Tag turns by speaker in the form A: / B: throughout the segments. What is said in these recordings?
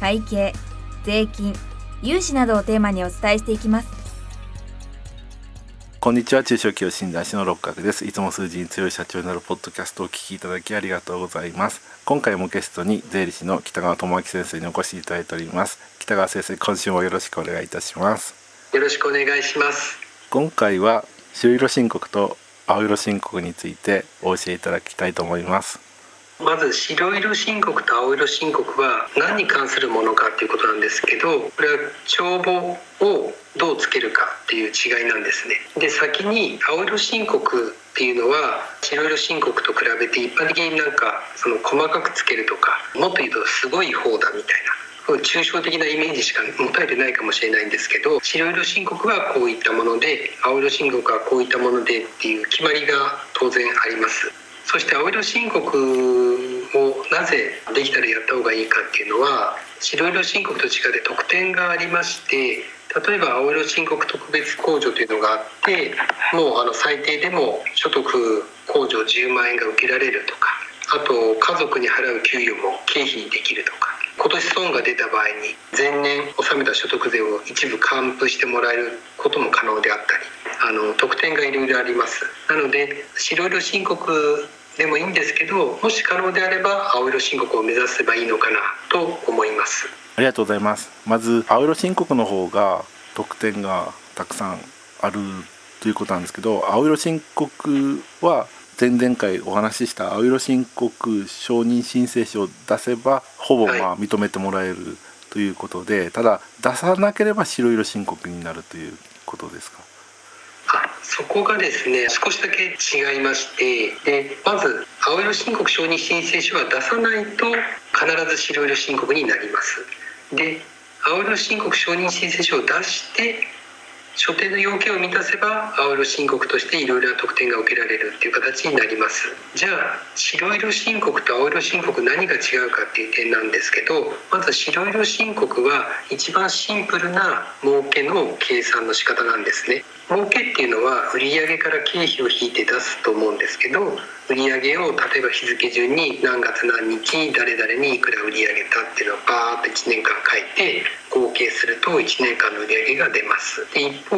A: 会計税金融資などをテーマにお伝えしていきます。
B: こんにちは。中小企業診断士の六角です。いつも数字に強い社長になるポッドキャストをお聞きいただきありがとうございます。今回もゲストに税理士の北川智明先生にお越しいただいております。北川先生今週もよろしくお願いいたします。
C: よろしくお願いします。
B: 今回は白色申告と青色申告についてお教えいただきたいと思います
C: まず白色申告と青色申告は何に関するものかっていうことなんですけどこれは帳簿をどうつけるかっていう違いなんですね。で先に青色申告っていうのは白色申告と比べて一般的になんかその細かくつけるとかもっと言うとすごい方だみたいな抽象的なイメージしか持たれてないかもしれないんですけど白色申告はこういったもので青色申告はこういったものでっていう決まりが当然あります。そして青色申告をなぜできたらやった方がいいかっていうのは白色申告と違って特典がありまして例えば青色申告特別控除というのがあってもうあの最低でも所得控除10万円が受けられるとかあと家族に払う給与も経費にできるとか今年損が出た場合に前年納めた所得税を一部還付してもらえることも可能であったりあの特典がいろいろあります。なので白色申告でもいいんですけどもし可能であれば青色申告を目指せばいいのかなと思います。
B: ありがとうございます。まず青色申告の方が特典がたくさんあるということなんですけど青色申告は前々回お話しした青色申告承認申請書を出せばほぼまあ認めてもらえるということで、はい、ただ出さなければ白色申告になるということですか？
C: そこがですね少しだけ違いましてでまず青色申告承認申請書は出さないと必ず白色申告になります。で青色申告承認申請書を出して所定の要件を満たせば青色申告としていろいろな特典が受けられるっていう形になります。じゃあ白色申告と青色申告何が違うかっていう点なんですけどまず白色申告は一番シンプルな儲けの計算の仕方なんですね。儲けっていうのは売上から経費を引いて出すと思うんですけど売上を例えば日付順に何月何日誰々にいくら売り上げたっていうのをバーッと1年間書いて合計すると1年間の売り上げが出ます。で一方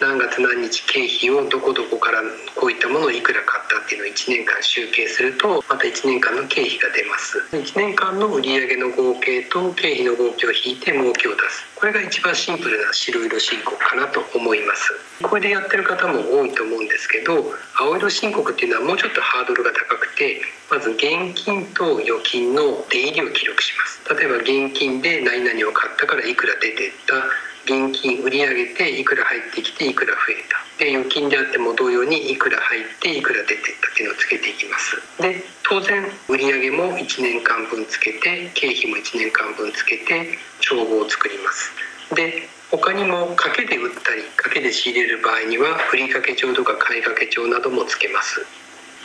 C: 何月何日経費をどこどこからこういったものをいくら買ったっていうのを1年間集計するとまた1年間の経費が出ます。1年間の売上の合計と経費の合計を引いて儲けを出す。これが一番シンプルな白色申告かなと思います。これでやってる方も多いと思うんですけど青色申告っていうのはもうちょっとハードドルが高くてまず現金と預金の出入りを記録します。例えば現金で何々を買ったからいくら出てった。現金売り上げていくら入ってきていくら増えた。で預金であっても同様にいくら入っていくら出てった。っていうのをつけていきます。で当然売上も1年間分つけて経費も1年間分つけて帳簿を作ります。で他にも賭けで売ったり賭けで仕入れる場合には振掛帳とか買掛帳などもつけます。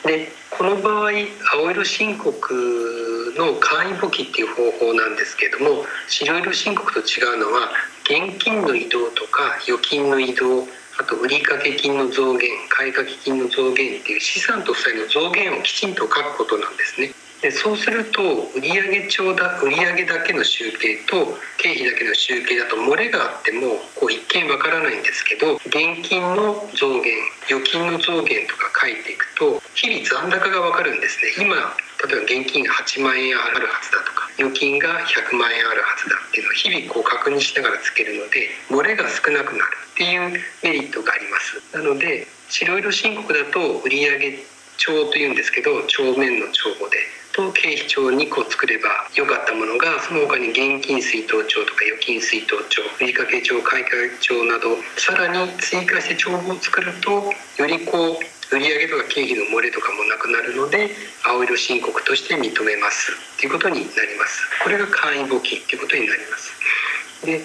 C: でこの場合青色申告の簡易簿記っていう方法なんですけども白色申告と違うのは現金の移動とか預金の移動あと売掛金の増減買掛金の増減っていう資産と負債の増減をきちんと書くことなんですね。でそうすると売上帳だ売上だけの集計と経費だけの集計だと漏れがあってもこう一見わからないんですけど現金の増減預金の増減とか書いていくと日々残高がわかるんですね。今例えば現金が8万円あるはずだとか預金が100万円あるはずだっていうのを日々こう確認しながらつけるので漏れが少なくなるっていうメリットがあります。なので白色申告だと売上帳というんですけど帳面の帳簿でと経費帳2個作ればよかったものがその他に現金出納帳とか預金出納帳振掛帳買掛帳などさらに追加して帳簿を作るとよりこう売上とか経費の漏れとかもなくなるので青色申告として認めます。っていうことになります。これが簡易募金っていうことになります。で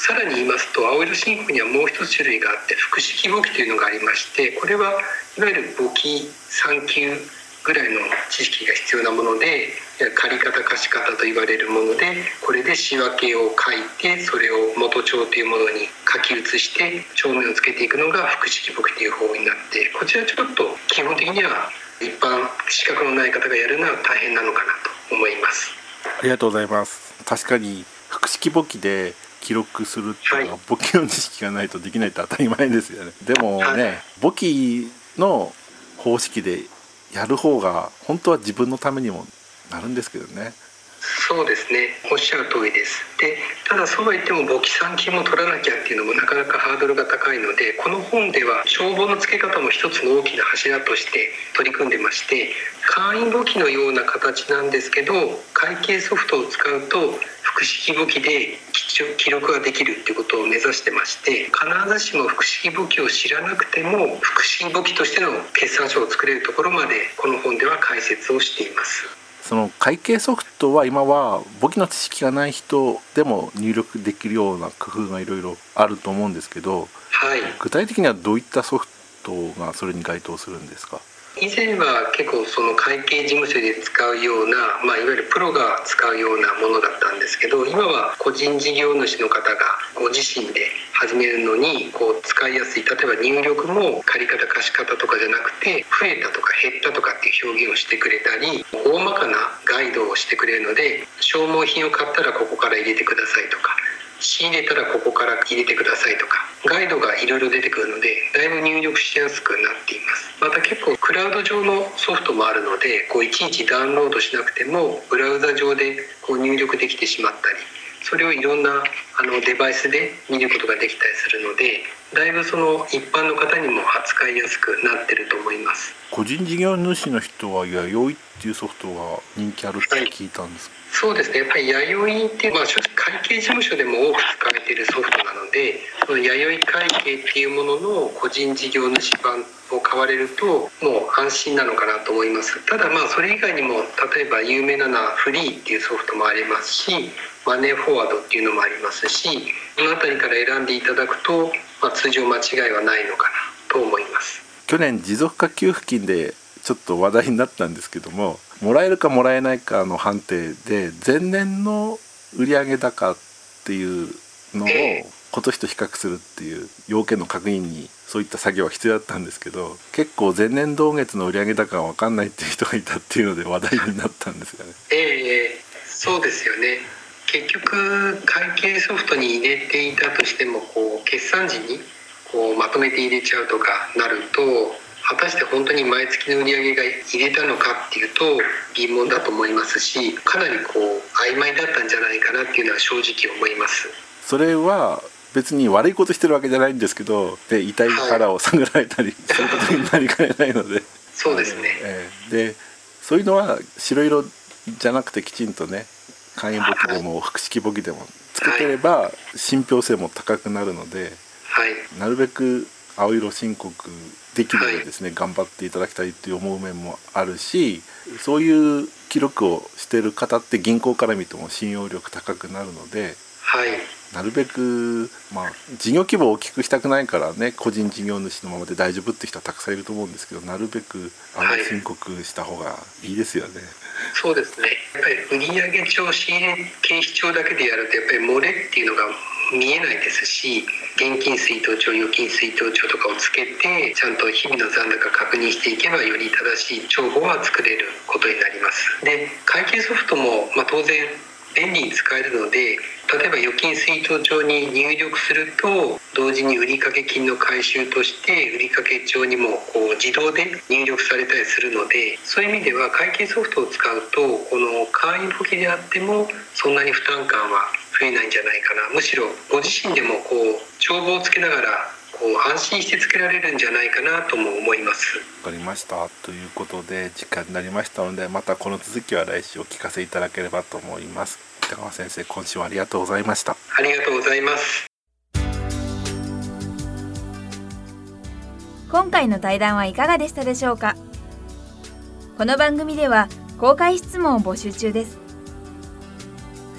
C: さらに言いますと青色申告にはもう一つ種類があって複式簿記というのがありましてこれはいわゆる簿記3級ぐらいの知識が必要なもので借方貸方と言われるものでこれで仕分けを書いてそれを元帳というものに書き写して帳面をつけていくのが複式簿記という方になってこちらちょっと基本的には一般資格のない方がやるのは大変なのかなと思います。
B: ありがとうございます。確かに複式簿記で記録するっていうのは、簿記の知識がないとできないって当たり前ですよね。でもね、はい、簿記の方式でやる方が本当は自分のためにもなるんですけどね。
C: そうですね。おっしゃる通りです。でただそうは言っても簿記算金も取らなきゃっていうのもなかなかハードルが高いのでこの本では帳簿の付け方も一つの大きな柱として取り組んでまして簡易簿記のような形なんですけど会計ソフトを使うと複式簿記で記録ができるっていうことを目指してまして必ずしも複式簿記を知らなくても複式簿記としての決算書を作れるところまでこの本では解説をしています。
B: その会計ソフトは今は簿記の知識がない人でも入力できるような工夫がいろいろあると思うんですけど、
C: はい、
B: 具体的にはどういったソフトがそれに該当するんですか？
C: 以前は結構その会計事務所で使うような、まあ、いわゆるプロが使うようなものだったんですけど今は個人事業主の方がご自身で始めるのにこう使いやすい例えば入力も借方貸方とかじゃなくて増えたとか減ったとかっていう表現をしてくれたり大まかなガイドをしてくれるので消耗品を買ったらここから入れてくださいとか仕入れたらここから入れてくださいとかガイドがいろいろ出てくるのでだいぶ入力しやすくなっています。また結構クラウド上のソフトもあるのでこういちいちダウンロードしなくてもブラウザ上でこう入力できてしまったりそれをいろんなあのデバイスで見ることができたりするのでだいぶその一般の方にも扱いやすくなってると思います。
B: 個人事業主の人は弥生っていうソフトが人気あるって聞いたんです、はい。
C: そうですね。やっぱり弥生っていう、まあ、正直会計事務所でも多く使われているソフトなのでその弥生会計っていうものの個人事業主版を買われるともう安心なのかなと思います。ただまあそれ以外にも例えば有名なのはフリーっていうソフトもありますしマネーフォワードっていうのもありますしこの辺りから選んでいただくと、まあ、通常間違いはないのかなと思います。
B: 去年持続化給付金でちょっと話題になったんですけどももらえるかもらえないかの判定で前年の売上高っていうのを今年と比較するっていう要件の確認にそういった作業は必要だったんですけど結構前年同月の売上高が分かんないっていう人がいたっていうので話題になったんですよね。
C: ええ。そうですよね。結局会計ソフトに入れていたとしてもこう決算時にこうまとめて入れちゃうとかなると果たして本当に毎月の売り上げが入れたのかっていうと疑問だと思いますしかなりこう曖昧だったんじゃないかなっていうのは正直思います。
B: それは別に悪いことしてるわけじゃないんですけどで痛い腹を探られたりすることになりかねないので。
C: そうですね、
B: えー、でそういうのは白色じゃなくてきちんとね簡易簿記でも複式簿記でもつけてれば信憑性も高くなるので、
C: はい、
B: なるべく青色申告できるようですね、はい、頑張っていただきたいっていう思う面もあるしそういう記録をしてる方って銀行から見ても信用力高くなるので、
C: はい、
B: なるべく、まあ、事業規模を大きくしたくないからね個人事業主のままで大丈夫って人はたくさんいると思うんですけどなるべく青申告した方がいいですよね。はい、
C: そうですね。やっぱり売上帳仕入れ経費帳だけでやるとやっぱり漏れっていうのが見えないですし現金出納帳預金出納帳とかをつけてちゃんと日々の残高確認していけばより正しい帳簿は作れることになります。で会計ソフトも、まあ、当然便利に使えるので例えば預金出納帳に入力すると同時に売掛金の回収として売掛帳にもこう自動で入力されたりするのでそういう意味では会計ソフトを使うとこの会員簿記であってもそんなに負担感は増えないんじゃないかな。むしろご自身でもこう帳簿をつけながら安心してつけられるんじゃないかなとも思います。
B: わかりました。ということで時間になりましたのでまたこの続きは来週お聞かせいただければと思います。北川先生今週はありがとうございました。
C: ありがとうございます。
A: 今回の対談はいかがでしたでしょうか？この番組では公開質問を募集中です。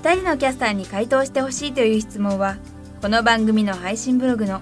A: 2人のキャスターに回答してほしいという質問はこの番組の配信ブログの